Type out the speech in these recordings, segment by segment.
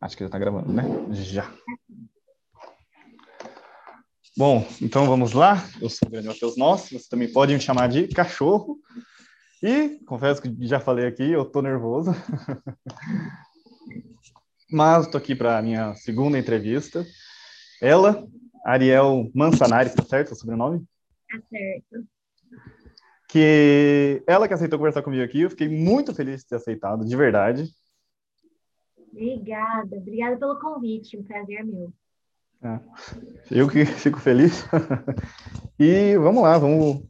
Acho que já está gravando, né? Já. Bom, então vamos lá. Eu sou o Grande Matheus Nosso, você também pode me chamar de cachorro. E confesso que já falei aqui, eu tô nervoso. Mas estou aqui para a minha segunda entrevista. Ela, Ariel Mansanari, tá certo o sobrenome? Tá certo. Que ela que aceitou conversar comigo aqui, eu fiquei muito feliz de ter aceitado, de verdade. Obrigada, obrigada pelo convite, um prazer meu. É, eu que fico feliz. e vamos lá, vamos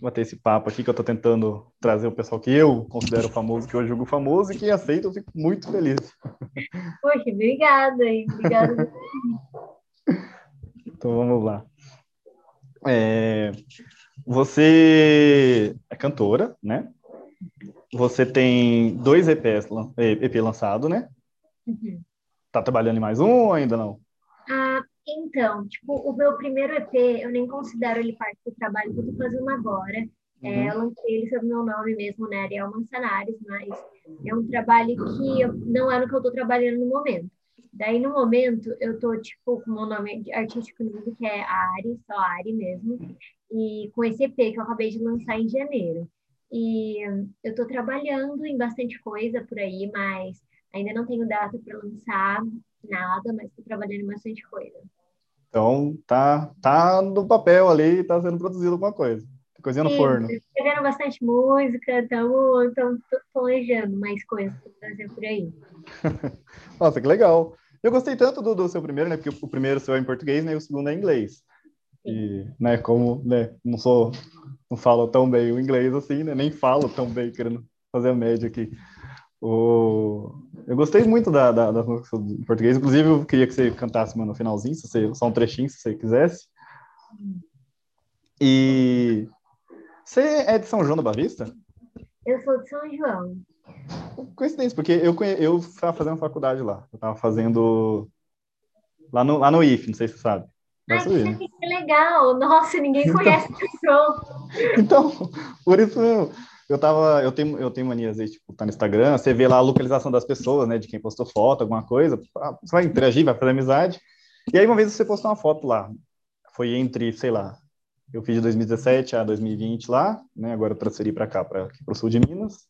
bater esse papo aqui que eu estou tentando trazer o pessoal que eu considero famoso, que eu julgo famoso e que aceita, eu fico muito feliz. Poxa, obrigada, hein? Obrigada. então vamos lá. É, você é cantora, né? Você tem dois EPs, EP lançado, né? Uhum. Tá trabalhando em mais um ou ainda não? Ah, então, tipo, o meu primeiro EP, eu nem considero ele parte do trabalho que eu tô fazendo agora. É, uhum. É, eu lancei ele sob meu nome mesmo, né, Ariel Mansanares, mas é um trabalho que eu, não é no que eu tô trabalhando no momento. Daí, no momento, eu tô, tipo, com o meu nome artístico novo, que é Ari, só Ari mesmo, e com esse EP que eu acabei de lançar em janeiro. E eu tô trabalhando em bastante coisa por aí, mas Ainda não tenho data para lançar nada, mas estou trabalhando bastante coisa. Então, tá, tá no papel ali, tá sendo produzido alguma coisa. Coisinha no Sim, forno. Escrevendo bastante música, estamos planejando mais coisas para fazer por aí. Nossa, que legal. Eu gostei tanto do, do, seu primeiro, né? Porque o primeiro seu é em português, né? E o segundo é em inglês. E, né, como né, não sou, não falo tão bem o inglês assim, né? Nem falo tão bem, querendo fazer a média aqui. O... Eu gostei muito da, da, da música em português, inclusive eu queria que você cantasse no finalzinho, se você, só um trechinho, se você quisesse. E você é de São João da Bavista? Eu sou de São João. Coincidência, porque eu, eu estava fazendo faculdade lá. Eu estava fazendo lá no, lá no IF, não sei se você sabe. Ai, que, que legal! Nossa, ninguém então, conhece o João. Então, por isso mesmo eu tava, eu tenho, eu tenho mania, às vezes, tipo, tá no Instagram, você vê lá a localização das pessoas, né, de quem postou foto, alguma coisa, ah, você vai interagir, vai fazer amizade, e aí uma vez você postou uma foto lá, foi entre, sei lá, eu fiz de 2017 a 2020 lá, né, agora eu transferi para cá, para o sul de Minas,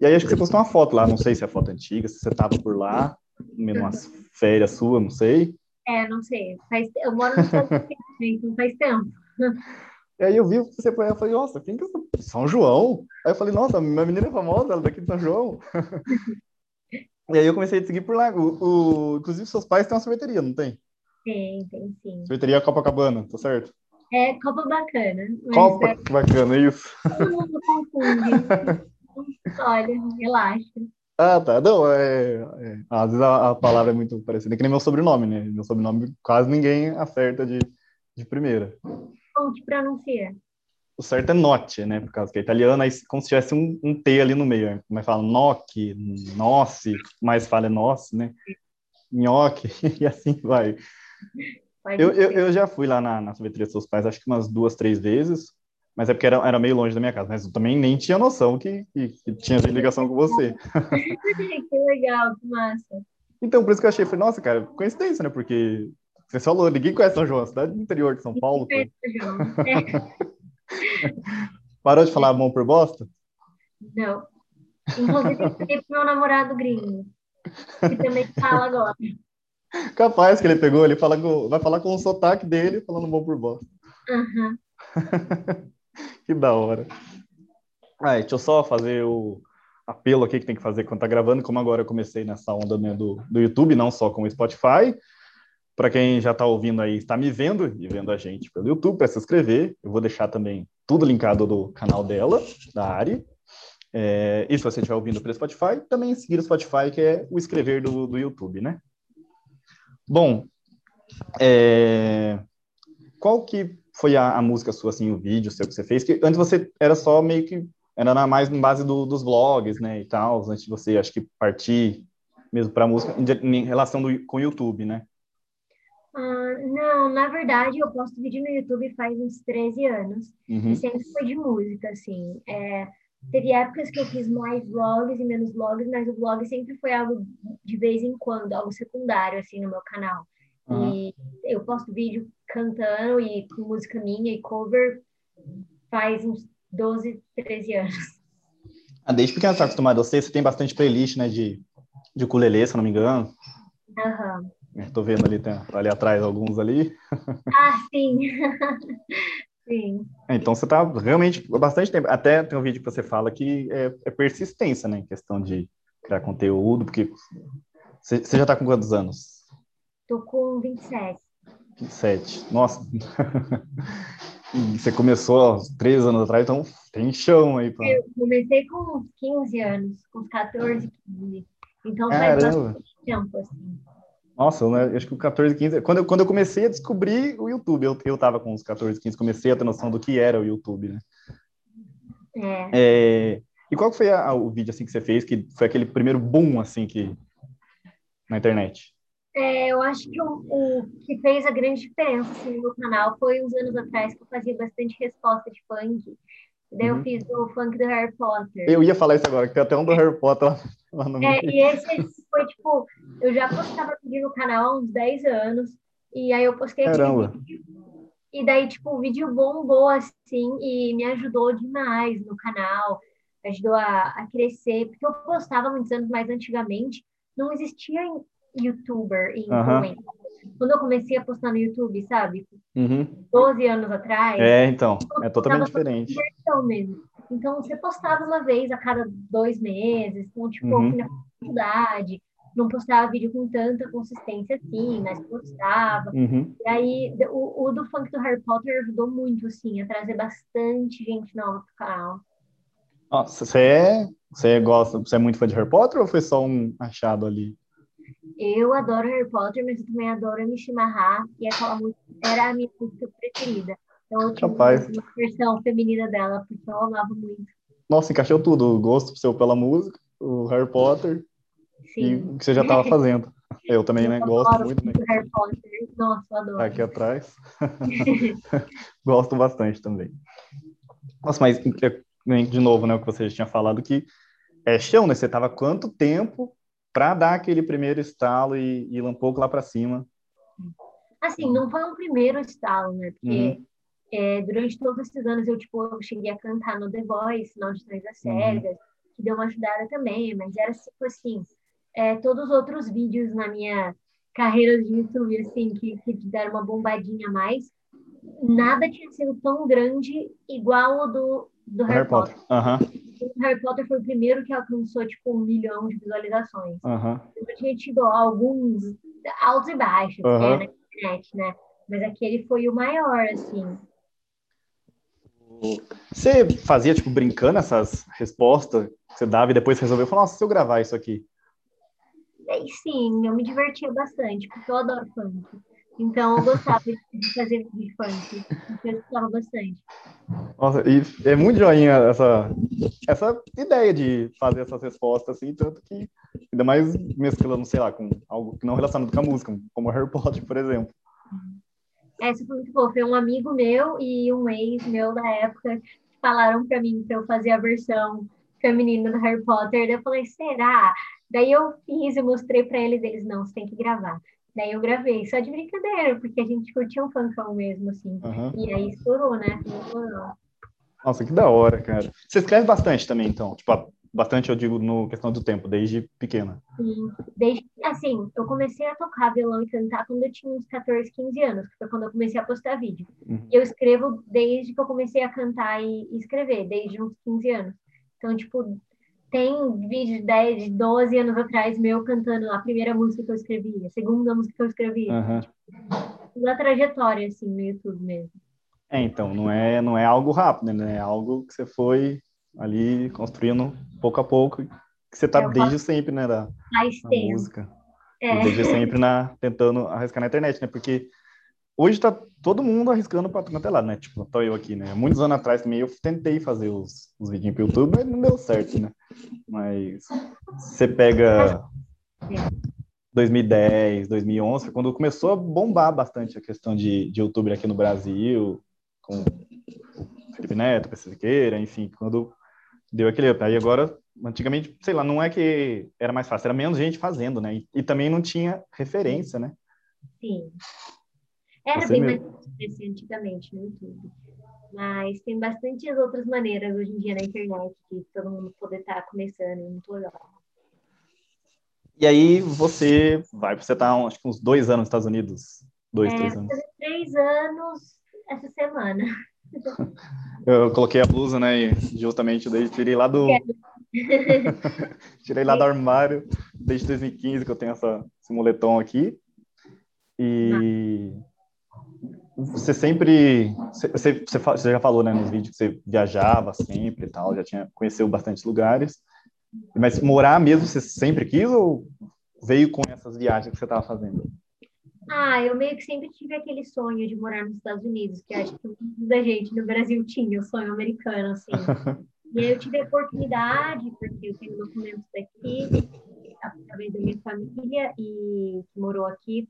e aí acho que você postou uma foto lá, não sei se é foto antiga, se você tava por lá, umas férias sua, não sei. É, não sei, faz, eu moro no Estados Unidos, então faz tempo. E aí eu vi você eu falei, nossa, quem que é São João? Aí eu falei, nossa, minha menina é famosa, ela é daqui de São João. e aí eu comecei a seguir por lá. O, o, inclusive, seus pais têm uma sorveteria, não tem? Tem, tem sim. Sorveteria Copacabana, tá certo? É, Copa Bacana. Copa é... Bacana, isso. Todo mundo confunde. Olha, relaxa. Ah, tá. Não, é, é, às vezes a, a, palavra é muito parecida, que nem meu sobrenome, né? Meu sobrenome quase ninguém acerta de, de primeira. Como que pronuncia? O certo é note, né? Por causa que é italiano, aí como se tivesse um, um T ali no meio. Mas fala noque, noce, mais fala é noce, né? Nhoque, e assim vai. Eu, eu, eu, já fui lá na, na sorveteria dos seus pais, acho que umas duas, três vezes, mas é porque era, era meio longe da minha casa, mas eu também nem tinha noção que, que, que tinha ligação com você. que legal, que massa. Então, por isso que eu achei, falei, nossa, cara, coincidência, né? Porque você falou, ninguém conhece São João, cidade do interior de São Paulo. É. Parou de falar bom por bosta? Não. Inclusive, eu falei pro meu namorado gringo, que também fala agora. Capaz que ele pegou, ele fala vai falar com o sotaque dele, falando bom por bosta. Uhum. que da hora. Aí, deixa eu só fazer o apelo aqui que tem que fazer quando tá gravando, como agora eu comecei nessa onda né, do, do YouTube, não só com o Spotify, para quem já está ouvindo aí, está me vendo e vendo a gente pelo YouTube, para se inscrever. Eu vou deixar também tudo linkado do canal dela, da Ari. É, e se você estiver ouvindo pelo Spotify, também seguir o Spotify, que é o escrever do, do YouTube, né? Bom, é, qual que foi a, a, música sua, assim, o vídeo seu que você fez? Que antes você era só meio que, era mais em base do, dos vlogs, né, e tal, antes de você, acho que, partir mesmo para música, em, em relação do, com o YouTube, né? Ah, não, na verdade, eu posto vídeo no YouTube faz uns 13 anos. Uhum. E sempre foi de música, assim. É, teve épocas que eu fiz mais vlogs e menos vlogs, mas o vlog sempre foi algo de vez em quando, algo secundário, assim, no meu canal. Uhum. E eu posto vídeo cantando e com música minha e cover faz uns 12, 13 anos. Ah, desde pequeno você está acostumado. Sei, você tem bastante playlist, né, de, de ukulele, se não me engano. Aham. Uhum. Estou vendo ali, tem, ali atrás alguns ali. Ah, sim. sim. Então você está realmente bastante tempo. Até tem um vídeo que você fala que é, é persistência, né, em questão de criar conteúdo, porque você, você já está com quantos anos? Estou com 27. 27. Nossa. você começou há três anos atrás, então tem chão aí. Pra... Eu comecei com uns 15 anos, com 14, 15. Então faz bastante tempo, assim. Nossa, eu acho que o 14, 15. Quando eu, quando eu comecei a descobrir o YouTube, eu, eu tava com uns 14, 15, comecei a ter noção do que era o YouTube, né? É. é e qual foi a, o vídeo assim que você fez, que foi aquele primeiro boom assim que na internet? É, eu acho que o, o, que fez a grande diferença assim, no meu canal foi uns anos atrás que eu fazia bastante resposta de funk. Daí uhum. eu fiz o funk do Harry Potter. Eu ia falar isso agora, que tem até um do Harry Potter é, E esse foi tipo, eu já postava vídeo no canal há uns 10 anos, e aí eu postei Caramba. vídeo. E daí, tipo, o vídeo bombou assim e me ajudou demais no canal, ajudou a, a crescer, porque eu postava muitos anos mais antigamente, não existia youtuber e influencer. Uhum. Quando eu comecei a postar no YouTube, sabe? Uhum. 12 anos atrás. É, então, é totalmente diferente. Mesmo. Então, você postava uma vez a cada dois meses, então, tipo, uhum. na faculdade, não postava vídeo com tanta consistência assim, mas postava. Uhum. E aí, o, o, do funk do Harry Potter ajudou muito, assim, a trazer bastante gente nova pro canal. Nossa, você é, você gosta, você é muito fã de Harry Potter ou foi só um achado ali? Eu adoro Harry Potter, mas eu também adoro Mishima e aquela música era a minha música preferida. Então eu tinha Rapaz. uma versão feminina dela, porque eu amava muito. Nossa, encaixou tudo, o gosto seu pela música, o Harry Potter Sim. e o que você já estava fazendo. Eu também, eu né, gosto muito. Né? Harry Potter, nossa, eu adoro. Aqui atrás. gosto bastante também. Nossa, mas de novo, né, o que você já tinha falado que é chão, né? Você tava quanto tempo para dar aquele primeiro estalo e, e ir um pouco lá para cima? Assim, não foi um primeiro estalo, né? Porque uhum. É, durante todos esses anos eu, tipo, eu cheguei a cantar no The Voice, no Audições das Cegas, uhum. que deu uma ajudada também, mas era tipo assim, é, todos os outros vídeos na minha carreira de YouTube, assim, que, que deram uma bombadinha a mais, nada tinha sido tão grande igual o do, do Harry, Harry Potter. Potter. Uhum o Harry Potter foi o primeiro que alcançou, tipo, um milhão de visualizações. Uhum. Eu tinha tido alguns altos e baixos uhum. né, na internet, né? Mas aquele foi o maior, assim. Você fazia, tipo, brincando essas respostas que você dava e depois resolveu falar, nossa, se eu gravar isso aqui? sim, eu me divertia bastante, porque eu adoro funk. Então, eu gostava de fazer vídeo funk. Eu gostava bastante. Nossa, e é muito joinha essa, essa ideia de fazer essas respostas, assim, tanto que, ainda mais mesclando, sei lá, com algo que não relacionado com a música, como Harry Potter, por exemplo. Essa foi muito boa. Foi um amigo meu e um ex meu da época que falaram para mim para eu fazer a versão feminina do Harry Potter. Daí eu falei, será? Daí eu fiz e mostrei para eles. Eles, não, você tem que gravar. Daí eu gravei, só de brincadeira, porque a gente curtia um funkão mesmo, assim. Uhum. E aí estourou, né? Estourou. Nossa, que da hora, cara. Você escreve bastante também, então? Tipo, bastante, eu digo, no questão do tempo, desde pequena. Sim, desde, assim, eu comecei a tocar violão e cantar quando eu tinha uns 14, 15 anos, que foi quando eu comecei a postar vídeo. Uhum. E eu escrevo desde que eu comecei a cantar e, e escrever, desde uns 15 anos. Então, tipo, tem vídeo de 10, de 12 anos atrás meu cantando a primeira música que eu escrevi, a segunda música que eu escrevi. Uhum. Tipo, trajetória, assim, no YouTube mesmo. É, então, não é, não é algo rápido, né? É algo que você foi ali construindo pouco a pouco, que você tá eu desde faço... sempre, né, da, da música. É. Desde sempre na, tentando arriscar na internet, né? Porque hoje tá todo mundo arriscando para tudo lado, né? Tipo, tô eu aqui, né? Muitos anos atrás também eu tentei fazer os, os vídeos pro YouTube, mas não deu certo, né? Mas você pega 2010, 2011, quando começou a bombar bastante a questão de, de YouTube aqui no Brasil, com Felipe Neto, PC Siqueira, enfim, quando deu aquele up. Aí agora, antigamente, sei lá, não é que era mais fácil, era menos gente fazendo, né? E, e também não tinha referência, né? Sim. Era Você bem mesmo. mais difícil antigamente no YouTube. Mas tem bastantes outras maneiras hoje em dia na internet de todo mundo poder estar tá começando, muito legal. E aí você vai, você tá acho que uns dois anos nos Estados Unidos. Dois, é, três anos. Três anos essa semana. Eu coloquei a blusa, né? E justamente daí tirei lá do. tirei lá do armário desde 2015 que eu tenho essa, esse moletom aqui. E você sempre. Você, você, você já falou, né, nos vídeos que você viajava sempre e tal, já tinha conheceu bastante lugares. Mas morar mesmo você sempre quis ou veio com essas viagens que você estava fazendo? Ah, eu meio que sempre tive aquele sonho de morar nos Estados Unidos, que acho que muita gente no Brasil tinha o sonho americano, assim. e aí eu tive a oportunidade, porque eu tenho documentos daqui, através da minha família, e que morou aqui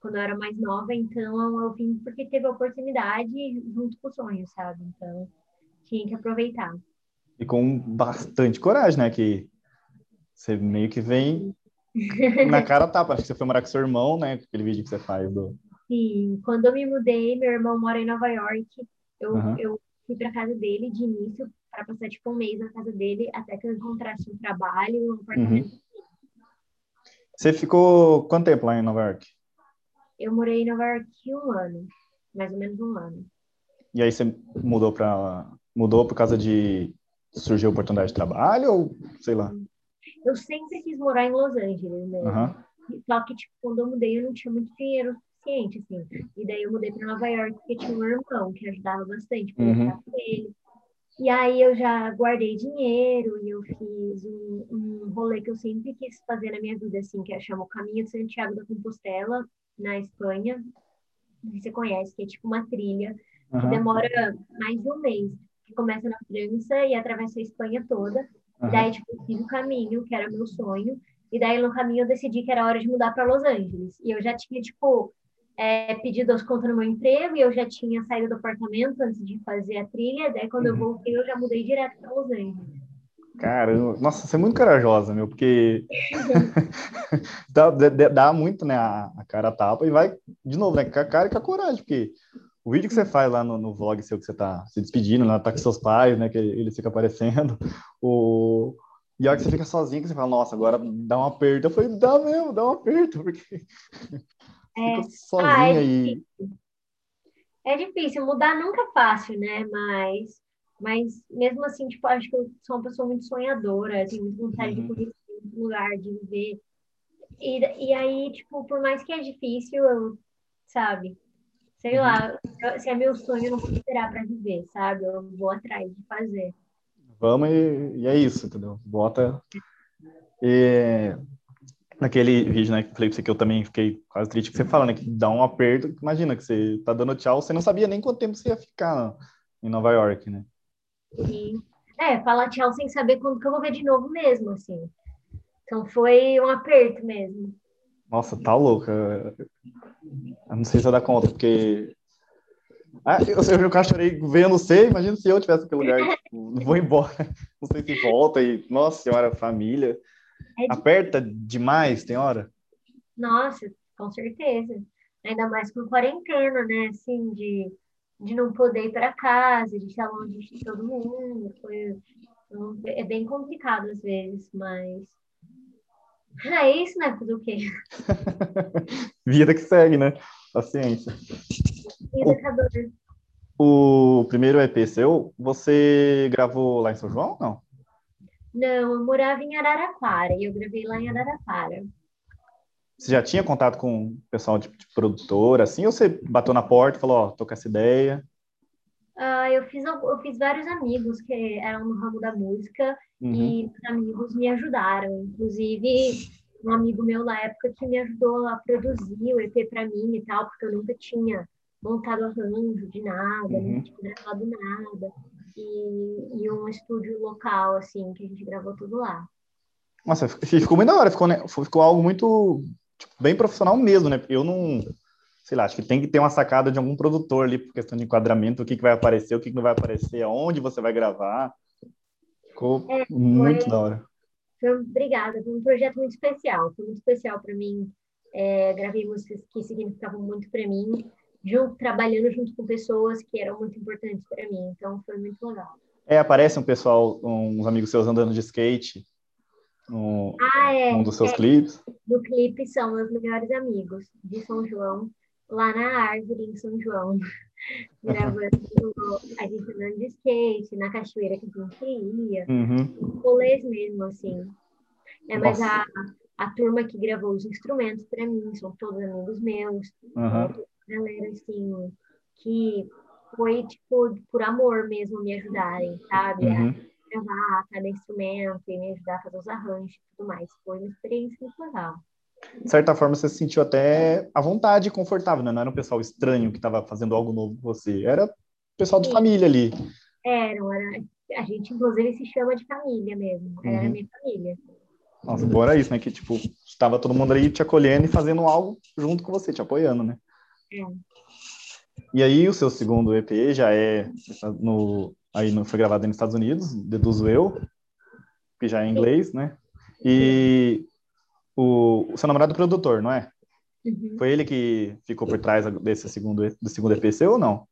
quando eu era mais nova, então eu vim porque teve a oportunidade junto com o sonho, sabe? Então, tinha que aproveitar. E com bastante coragem, né? Que você meio que vem na cara tapa. Acho que você foi morar com seu irmão, né? Aquele vídeo que você faz do. Sim, quando eu me mudei, meu irmão mora em Nova York. Eu, uhum. eu fui para casa dele de início para passar tipo um mês na casa dele até que eu encontrasse um trabalho, um apartamento. Uhum. Você ficou quanto tempo lá em Nova York? Eu morei em Nova York um ano, mais ou menos um ano. E aí você mudou para mudou por causa de surgiu oportunidade de trabalho ou sei lá? Eu sempre quis morar em Los Angeles, né? Uhum. Só que, tipo, quando eu mudei, eu não tinha muito dinheiro suficiente, assim. E daí eu mudei para Nova York porque tinha um irmão que ajudava bastante para uhum. com ele. E aí eu já guardei dinheiro e eu fiz um, um rolê que eu sempre quis fazer na minha vida, assim, que é chama o Caminho de Santiago da Compostela, na Espanha. Você conhece, que é tipo uma trilha que uhum. demora mais de um mês que começa na França e atravessa a Espanha toda. Uhum. Daí, tipo, eu fiz o caminho, que era meu sonho. E daí, no caminho, eu decidi que era hora de mudar para Los Angeles. E eu já tinha, tipo, é, pedido as contas no meu emprego e eu já tinha saído do apartamento antes de fazer a trilha. Daí, quando uhum. eu voltei, eu já mudei direto para Los Angeles. Caramba, nossa, você é muito corajosa, meu, porque dá, dá, muito, né, a, a cara tapa e vai, de novo, né, com a cara e com a coragem, porque o vídeo que você faz lá no, no vlog seu, que você tá se despedindo, lá tá com seus pais, né? Que eles ficam aparecendo. O... E a hora que você fica sozinho, que você fala, nossa, agora dá um aperto. Eu falei, dá mesmo, dá um aperto, porque é. fica sozinha ah, é e... É difícil, mudar nunca é fácil, né? Mas, mas mesmo assim, tipo, acho que eu sou uma pessoa muito sonhadora, tenho muita vontade uhum. de conhecer muito lugar, de viver. E, e aí, tipo, por mais que é difícil, eu, sabe, sei uhum. lá, se é meu sonho, eu não vou esperar para viver, sabe? Eu vou atrás de fazer. Vamos e, e é isso, entendeu? Bota. E naquele vídeo, né, que eu falei pra você que eu também fiquei quase triste, que você fala, né, que dá um aperto, imagina que você tá dando tchau, você não sabia nem quanto tempo você ia ficar em Nova York, né? Sim. É, falar tchau sem saber quando que eu vou ver de novo mesmo, assim. Então foi um aperto mesmo. Nossa, tá louca. Eu não sei se eu dar conta, porque. Ah, eu, eu, chorei vendo você, imagina se eu tivesse aquele lugar, vou embora, não sei se volta e, nossa senhora, família. É Aperta demais, tem hora? Nossa, com certeza. Ainda mais com quarentena, né? Assim, de, de não poder ir para casa, de estar longe de todo mundo. Foi, é bem complicado às vezes, mas é isso, né? Fazer o quê? Vida que segue, né? Paciência. O, o primeiro EP seu, você gravou lá em São João, não? Não, eu morava em Araraquara e eu gravei lá em Araraquara. Você já tinha contato com o pessoal de, de produtora, assim, ou você bateu na porta e falou, ó, oh, tô com essa ideia? Uh, eu, fiz, eu fiz vários amigos que eram no ramo da música uhum. e os amigos me ajudaram. Inclusive, um amigo meu na época que me ajudou a produzir o EP para mim e tal, porque eu nunca tinha montado arranjo de nada, uhum. tinha gravado nada. E, e um estúdio local, assim, que a gente gravou tudo lá. Nossa, ficou muito da hora, ficou, né? ficou algo muito tipo, bem profissional mesmo, né? Eu não sei lá, acho que tem que ter uma sacada de algum produtor ali por questão de enquadramento, o que, que vai aparecer, o que, que não vai aparecer, aonde você vai gravar. Ficou é, muito foi, da hora. Obrigada, foi um projeto muito especial, foi muito especial para mim. É, gravei músicas que significavam muito para mim, junto, trabalhando junto com pessoas que eram muito importantes para mim, então foi muito legal. É, aparece um pessoal, uns amigos seus andando de skate, um, ah, é, um dos seus é, clipes. Do clipe são meus melhores amigos de São João, lá na árvore em São João, gravando a gente andando de skate, na cachoeira que a gente ia, uhum. rolês mesmo, assim. É, mas a, a turma que gravou os instrumentos para mim são todos amigos meus, uhum. galera, assim, que foi, tipo, por amor mesmo me ajudarem, sabe? Uhum. A gravar cada instrumento e me ajudar a fazer os arranjos e tudo mais. Foi uma experiência muito legal de certa forma, você se sentiu até à vontade e confortável, né? Não era um pessoal estranho que estava fazendo algo novo com você, era pessoal de Sim. família ali. Era, era, a gente, inclusive, se chama de família mesmo, era uhum. minha família. Nossa, era isso, né? Que, tipo, estava todo mundo ali te acolhendo e fazendo algo junto com você, te apoiando, né? É. E aí, o seu segundo EP já é no, aí no, foi gravado nos Estados Unidos, deduzo eu, que já é em inglês, né? E o, o seu namorado é produtor, não é? Uhum. Foi ele que ficou por trás desse segundo, do segundo EPC ou não?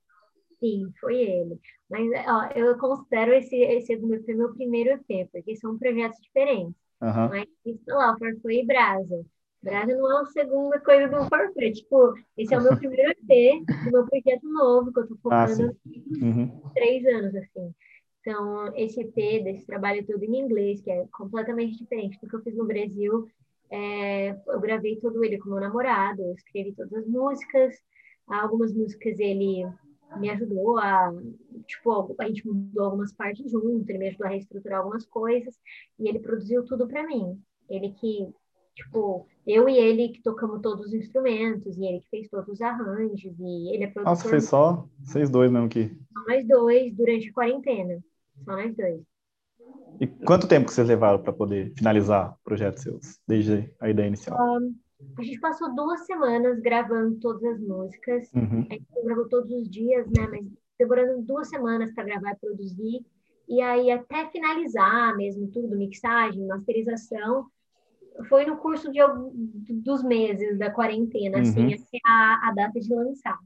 Sim, foi ele. Mas ó, eu considero esse, esse segundo EP meu primeiro EP, porque são projetos diferentes. Uhum. Mas, sei lá, foi e Brasa. Brasa não é a segunda coisa do Farfree. Tipo, esse é o meu primeiro EP, do meu projeto novo, que eu tô ah, focando ah, uhum. três anos, assim. Então, esse EP, desse trabalho todo em inglês, que é completamente diferente do que eu fiz no Brasil, é, eu gravei todo ele com meu namorado, eu escrevi todas as músicas, algumas músicas ele me ajudou a, tipo, a gente mudou algumas partes junto, ele me ajudou a reestruturar algumas coisas, e ele produziu tudo para mim. Ele que, tipo, eu e ele que tocamos todos os instrumentos, e ele que fez todos os arranjos, e ele é produtor. Nossa, fez só vocês dois mesmo que... Só nós dois, durante a quarentena. Só nós dois. E quanto tempo que vocês levaram para poder finalizar o projeto seus, desde a ideia inicial? Um, a gente passou duas semanas gravando todas as músicas. Uhum. A gente gravou todos os dias, né? Mas demorando duas semanas para gravar e produzir. E aí, até finalizar mesmo tudo, mixagem, masterização, foi no curso de, dos meses da quarentena, assim, uhum. assim, até a, a data de lançar.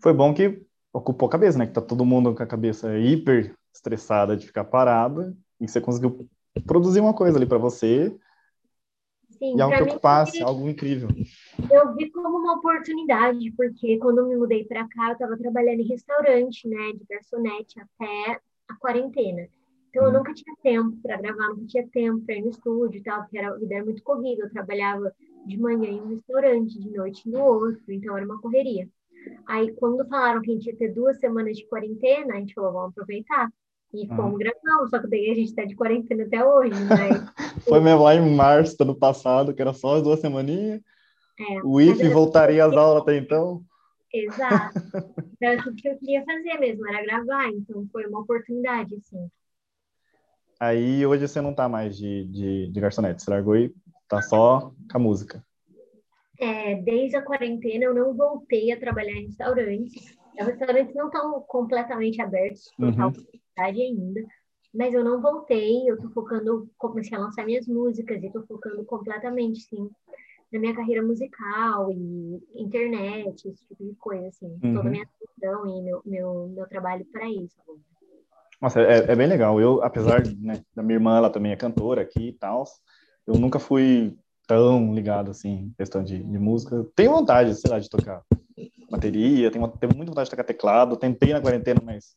Foi bom que ocupou a cabeça, né? Que tá todo mundo com a cabeça hiper estressada de ficar parada e você conseguiu produzir uma coisa ali para você Sim, e algo que ocupasse, algo incrível. Eu vi como uma oportunidade, porque quando eu me mudei para cá, eu estava trabalhando em restaurante, né, de garçonete até a quarentena. Então, eu hum. nunca tinha tempo para gravar, nunca tinha tempo para ir no estúdio e tal, porque era, a vida era muito corrida. Eu trabalhava de manhã em um restaurante, de noite no outro, então era uma correria. Aí, quando falaram que a gente ia ter duas semanas de quarentena, a gente falou, vamos aproveitar. E fomos uhum. gravando, só que daí a gente tá de quarentena até hoje, né? Foi mesmo lá em março do ano passado, que era só as duas semaninhas. É, o IF voltaria às aulas até então. Exato. Era tudo que eu queria fazer mesmo, era gravar, então foi uma oportunidade, assim. Aí hoje você não tá mais de, de, de garçonete, você largou e tá só com a música. É, desde a quarentena eu não voltei a trabalhar em restaurantes. Os restaurantes não estão completamente abertos por uhum ainda, mas eu não voltei, eu tô focando, comecei a lançar minhas músicas e tô focando completamente, sim, na minha carreira musical e internet, esse tipo de coisa, assim, uhum. toda a minha atenção e meu, meu, meu trabalho para isso. Nossa, é, é, bem legal. Eu, apesar né, da minha irmã, ela também é cantora aqui e tal, eu nunca fui tão ligado, assim, questão de, de música. Tenho vontade, sei lá, de tocar bateria, tenho, tenho muita vontade de tocar teclado, tentei na quarentena, mas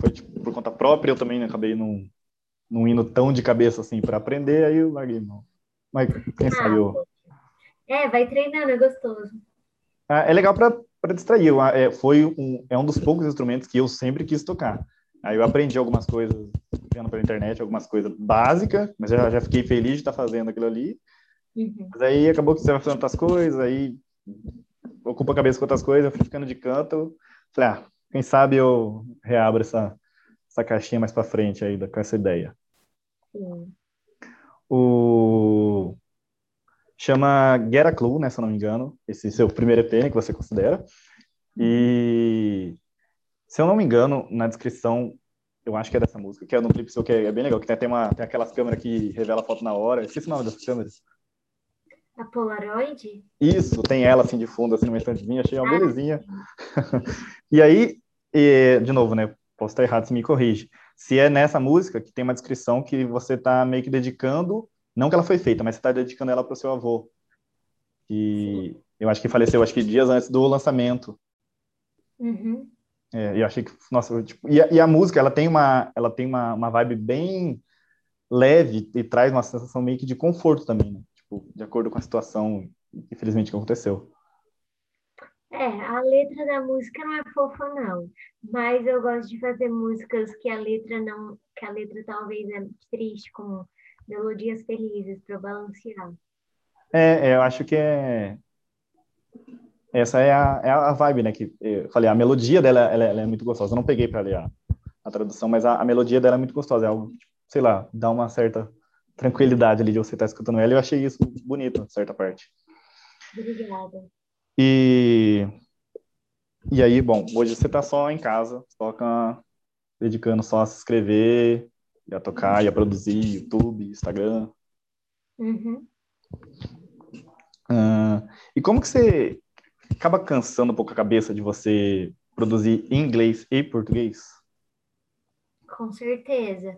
foi tipo, por conta própria, eu também acabei não, não indo tão de cabeça assim para aprender, aí eu larguei não. Mas quem ah, sabe eu... É, vai treinando, é gostoso. Ah, é legal para distrair. É, foi um, é um dos poucos instrumentos que eu sempre quis tocar. Aí eu aprendi algumas coisas vendo pela internet, algumas coisas básicas, mas já, já fiquei feliz de estar fazendo aquilo ali. Uhum. Mas aí acabou que você vai fazendo outras coisas, aí ocupa a cabeça com outras coisas, eu fui ficando de canto. Falei, ah, quem sabe eu reabro essa, essa caixinha mais para frente aí com essa ideia. Sim. O chama Get a Clue, né, se eu não me engano, esse seu primeiro EP né, que você considera. E se eu não me engano, na descrição eu acho que é dessa música, que é no clipe seu, que é, bem legal, que tem, tem, uma, tem aquelas câmeras que revela a foto na hora. Esqueci o nome dessas câmeras. A Polaroid? Isso, tem ela assim de fundo, assim, numa estantezinha, achei uma ah, belezinha. e aí, e, de novo, né? Posso estar errado, se me corrige. Se é nessa música que tem uma descrição que você está meio que dedicando, não que ela foi feita, mas você está dedicando ela para o seu avô. Que eu acho que faleceu, acho que dias antes do lançamento. Uhum. É, eu achei que, nossa, tipo, e, a, e, a, música, ela tem uma, ela tem uma, uma vibe bem leve e traz uma sensação meio que de conforto também, né? Tipo, de acordo com a situação, infelizmente, que aconteceu. É, a letra da música não é fofa, não. Mas eu gosto de fazer músicas que a letra não, que a letra talvez é triste, com melodias felizes para balancear. É, eu acho que é essa é a, é a vibe, né? Que eu falei, a melodia dela ela, ela é muito gostosa. Eu não peguei para ler a, a, tradução, mas a, a, melodia dela é muito gostosa. É algo, tipo, sei lá, dá uma certa tranquilidade ali de você estar tá escutando ela. Eu achei isso bonito, certa parte. Obrigada. E, e aí, bom, hoje você está só em casa, só com, dedicando só a se inscrever, e a tocar, e a produzir YouTube, Instagram. Uhum. Uh, e como que você acaba cansando um pouco a cabeça de você produzir em inglês e português? Com certeza.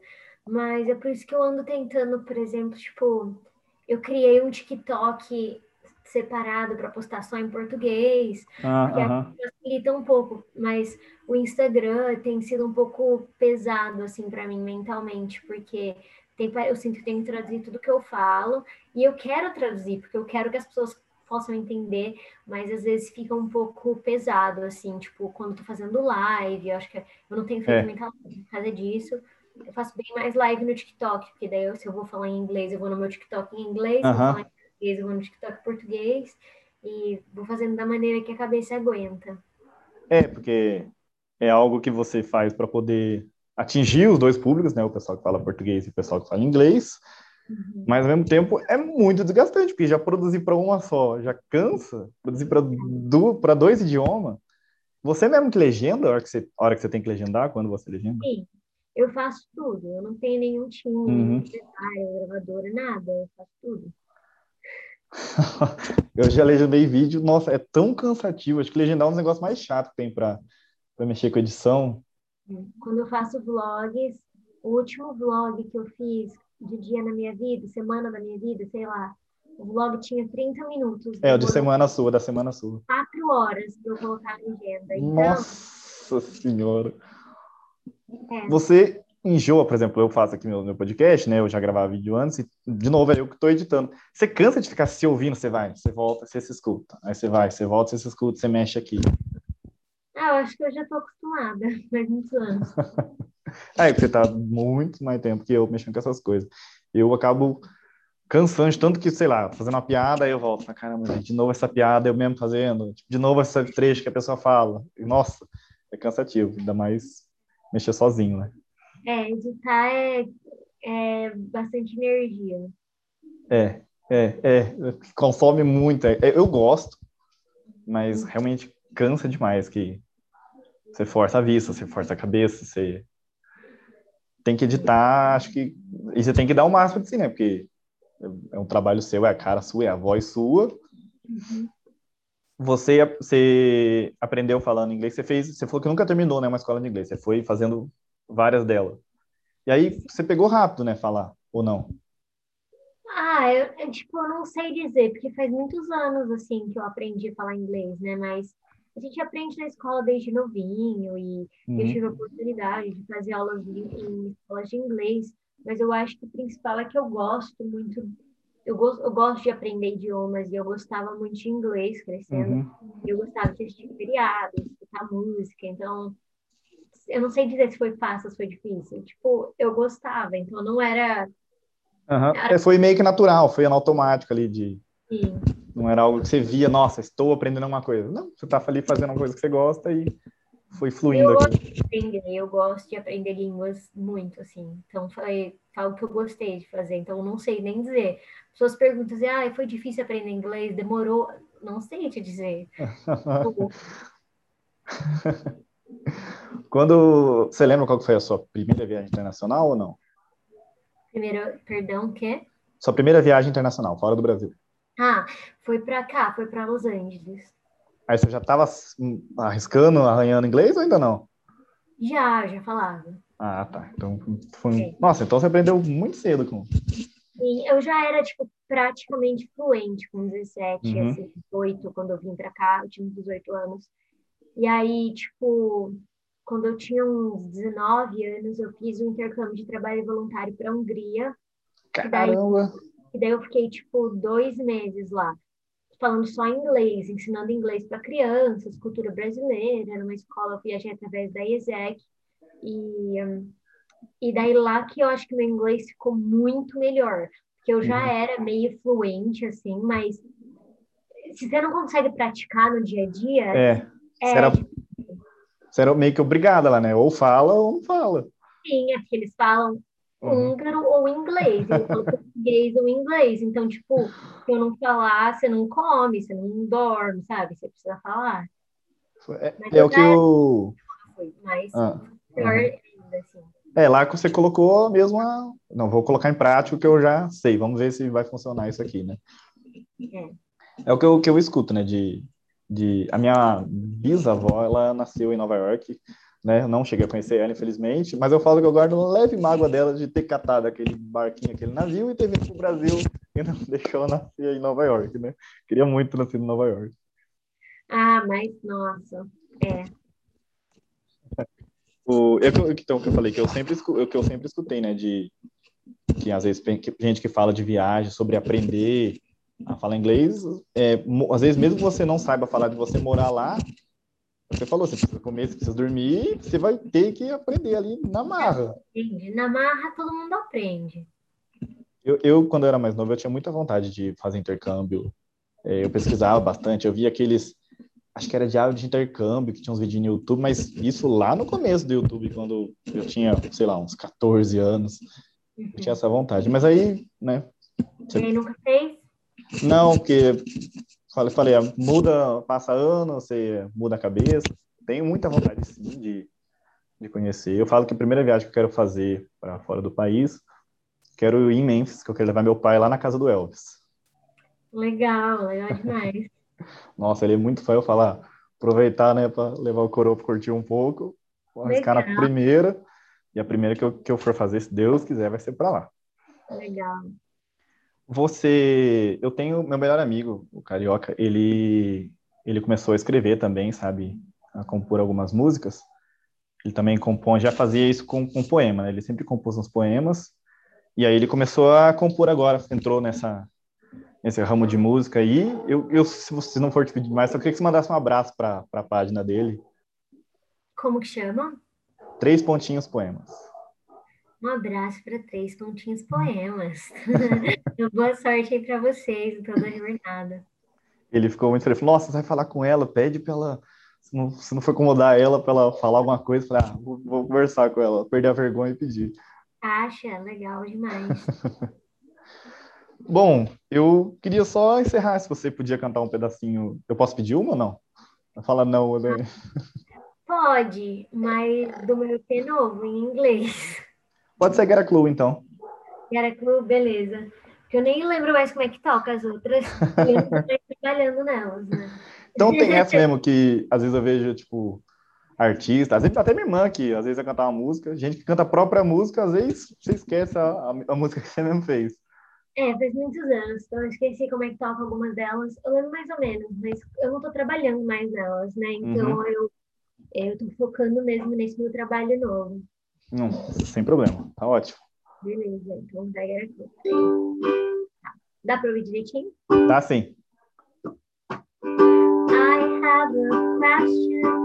Mas é por isso que eu ando tentando, por exemplo, tipo, eu criei um TikTok separado para postar só em português, ah, porque uh -huh. facilita um pouco, mas o Instagram tem sido um pouco pesado assim para mim mentalmente, porque tem, eu sinto que tenho que traduzir tudo que eu falo e eu quero traduzir, porque eu quero que as pessoas possam entender, mas às vezes fica um pouco pesado, assim, tipo, quando tô fazendo live, eu acho que eu não tenho feito é. live por causa disso. Eu faço bem mais live no TikTok, porque daí eu, se eu vou falar em inglês, eu vou no meu TikTok em inglês, uh -huh. eu vou falar em português, eu vou no TikTok em português, e vou fazendo da maneira que a cabeça aguenta. É, porque é algo que você faz para poder atingir os dois públicos, né? O pessoal que fala português e o pessoal que fala inglês. Uhum. Mas ao mesmo tempo é muito desgastante, porque já produzir para uma só já cansa, produzir para do, dois idiomas. Você mesmo que legenda a hora que, você, a hora que você tem que legendar, quando você legenda? Sim, eu faço tudo. Eu não tenho nenhum time, uhum. detalhe, gravadora, nada. Eu faço tudo. eu já legendei vídeo, nossa, é tão cansativo. Acho que legendar é um dos negócios mais chatos que tem para mexer com edição. Quando eu faço vlogs, o último vlog que eu fiz de dia na minha vida, semana da minha vida, sei lá. O vlog tinha 30 minutos. É, o de semana sua, da semana sua. Quatro horas para eu colocar a legenda. Então, Nossa Senhora! É. Você enjoa, por exemplo, eu faço aqui meu, meu podcast, né? Eu já gravava vídeo antes e, de novo, é eu que estou editando. Você cansa de ficar se ouvindo, você vai, você volta, você se escuta. Aí você vai, você volta, você se escuta, você mexe aqui. Ah, eu acho que eu já estou acostumada, faz muitos anos. É, você tá muito mais tempo que eu mexendo com essas coisas. Eu acabo cansando, tanto que, sei lá, fazendo uma piada, aí eu volto, ah, caramba, de novo essa piada eu mesmo fazendo, de novo esse trecho que a pessoa fala. E, nossa, é cansativo, ainda mais mexer sozinho, né? É, editar é, é bastante energia. É, é, é, consome muito. É, eu gosto, mas realmente cansa demais que você força a vista, você força a cabeça, você tem que editar, acho que. E você tem que dar o máximo de si, né? Porque é um trabalho seu, é a cara sua, é a voz sua. Uhum. Você, você aprendeu falando inglês, você fez, você falou que nunca terminou, né, uma escola de inglês, você foi fazendo várias delas. E aí você pegou rápido, né, falar, ou não? Ah, eu, tipo, eu não sei dizer, porque faz muitos anos, assim, que eu aprendi a falar inglês, né, mas a gente aprende na escola desde novinho e uhum. eu tive a oportunidade de fazer aulas de, em escolas de inglês, mas eu acho que o principal é que eu gosto muito, eu gosto, eu gosto de aprender idiomas e eu gostava muito de inglês crescendo, uhum. eu gostava de assistir feriados, escutar música, então eu não sei dizer se foi fácil ou se foi difícil, tipo, eu gostava, então não era... Uhum. era... Foi meio que natural, foi automático ali de... Sim. Não era algo que você via, nossa, estou aprendendo uma coisa. Não, você está ali fazendo uma coisa que você gosta e foi fluindo eu aqui. Gosto de aprender, eu gosto de aprender línguas muito, assim. Então, foi algo que eu gostei de fazer. Então, não sei nem dizer. As pessoas perguntam assim, ah, foi difícil aprender inglês, demorou. Não sei te dizer. Quando você lembra qual foi a sua primeira viagem internacional ou não? Primeiro, perdão, o quê? Sua primeira viagem internacional, fora do Brasil. Ah, foi para cá, foi para Los Angeles. Aí você já estava arriscando, arranhando inglês ou ainda não? Já, já falava. Ah, tá. Então, foi... É. Nossa, então você aprendeu muito cedo com. Sim, eu já era, tipo, praticamente fluente com 17, uhum. assim, 18, quando eu vim para cá, eu tinha 18 anos. E aí, tipo, quando eu tinha uns 19 anos, eu fiz um intercâmbio de trabalho voluntário para a Hungria. Caramba! E daí, e daí eu fiquei, tipo, dois meses lá, falando só inglês, ensinando inglês para crianças, cultura brasileira, era uma escola, eu viajei através da ESEC. E, e daí lá que eu acho que meu inglês ficou muito melhor, porque eu já uhum. era meio fluente, assim, mas se você não consegue praticar no dia a dia... É, é era você era meio que obrigada lá, né? Ou fala ou não fala. Sim, aqui eles falam uhum. húngaro ou inglês. Português ou inglês. Então, tipo, se eu não falar, você não come, você não dorme, sabe? Você precisa falar. É, é o que eu... Mas ah, pior uhum. ainda, assim. É, lá que você colocou mesmo a... Não, vou colocar em prática o que eu já sei. Vamos ver se vai funcionar isso aqui, né? É. O que eu, que eu escuto, né? De de a minha bisavó, ela nasceu em Nova York, né? Não cheguei a conhecer ela, infelizmente, mas eu falo que eu guardo uma leve mágoa dela de ter catado aquele barquinho, aquele navio e ter vindo para o Brasil e não deixou ela nascer em Nova York, né? Queria muito nascer em Nova York. Ah, mas nossa, é. O, eu, então, que eu falei que eu sempre que eu sempre escutei, né, de que às vezes gente que fala de viagem sobre aprender a falar inglês, é, às vezes mesmo que você não saiba falar de você morar lá, você falou, você precisa comer, você precisa dormir, você vai ter que aprender ali na marra. Na marra todo mundo aprende. Eu, eu, quando eu era mais novo, eu tinha muita vontade de fazer intercâmbio. É, eu pesquisava bastante, eu via aqueles, acho que era diário de intercâmbio, que tinha uns vídeos no YouTube, mas isso lá no começo do YouTube, quando eu tinha, sei lá, uns 14 anos, eu tinha essa vontade. Mas aí, né? Você... E nunca fez? Não, porque falei, falei, muda, passa ano, você muda a cabeça. Tenho muita vontade sim de, de conhecer. Eu falo que a primeira viagem que eu quero fazer para fora do país, quero ir em Memphis, que eu quero levar meu pai lá na casa do Elvis. Legal, legal demais. Nossa, ele é muito fã, eu falar, aproveitar, né, para levar o coroa para curtir um pouco, arriscar na primeira, e a primeira que eu, que eu for fazer, se Deus quiser, vai ser para lá. Legal. Você, eu tenho meu melhor amigo, o Carioca, ele ele começou a escrever também, sabe, a compor algumas músicas. Ele também compõe, já fazia isso com, com poema, né? Ele sempre compôs uns poemas. E aí ele começou a compor agora, entrou nessa nesse ramo de música aí. Eu, eu se você não for te pedir mais, só queria que você mandasse um abraço para a página dele. Como que chama? Três pontinhos poemas. Um abraço para três pontinhos poemas. Boa sorte aí para vocês em toda a jornada. Ele ficou muito feliz. Nossa, você vai falar com ela, pede para ela. Se não, se não for incomodar ela para ela falar alguma coisa, falei, ah, vou, vou, conversar com ela, perder a vergonha e pedir. Acha, legal demais. Bom, eu queria só encerrar, se você podia cantar um pedacinho. Eu posso pedir uma ou não? Fala não, né? Pode, mas do meu EP novo, em inglês. Pode ser Get Clue, então. Get Clue, beleza. Porque eu nem lembro mais como é que toca as outras. e eu não trabalhando nelas, né? Então tem essa mesmo que às vezes eu vejo, tipo, artista, às vezes até minha irmã que às vezes vai cantar uma música, gente que canta a própria música, às vezes você esquece a, a, a música que você mesmo fez. É, faz muitos anos, então eu esqueci como é que toca algumas delas. Eu lembro mais ou menos, mas eu não tô trabalhando mais nelas, né? Então uhum. eu, eu tô focando mesmo nesse meu trabalho novo. Não, sem problema, tá ótimo. Beleza, então pega aqui. Dá para ouvir direitinho? Dá sim. I have a question.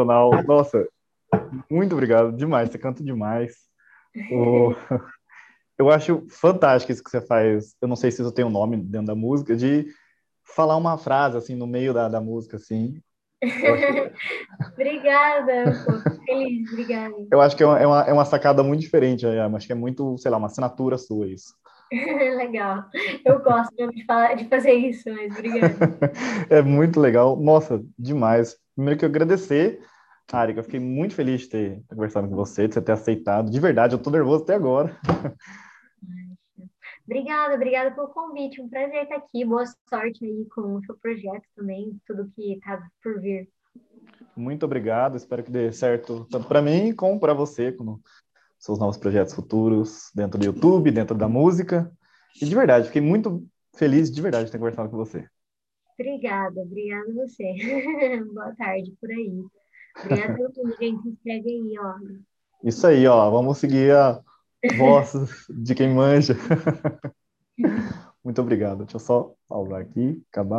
Sensacional. Nossa, muito obrigado, demais. Você canta demais. O... Eu acho fantástico isso que você faz. Eu não sei se isso tem um nome dentro da música, de falar uma frase assim no meio da, da música, assim. obrigada, pô, feliz, obrigada. Eu acho que é uma, é uma é sacada muito diferente, acho que é muito, sei lá, uma assinatura sua isso. legal. Eu gosto de, falar, de fazer isso, mas obrigada. é muito legal. Nossa, demais. Primeiro que eu agradecer, Ari, eu fiquei muito feliz de ter conversado com você, de você ter aceitado. De verdade, eu tô nervoso até agora. Obrigada, obrigada pelo convite. Um prazer estar aqui. Boa sorte aí com o seu projeto também, tudo que está por vir. Muito obrigado. Espero que dê certo tanto para mim como para você, com seus novos projetos futuros dentro do YouTube, dentro da música. E de verdade, fiquei muito feliz de verdade de ter conversado com você. Obrigada, obrigada você. Boa tarde por aí. Obrigada pelo tudo, gente. Se inscreve aí, ó. Isso aí, ó. Vamos seguir a voz de quem manja. Muito obrigado. Deixa eu só pausar aqui, acabar.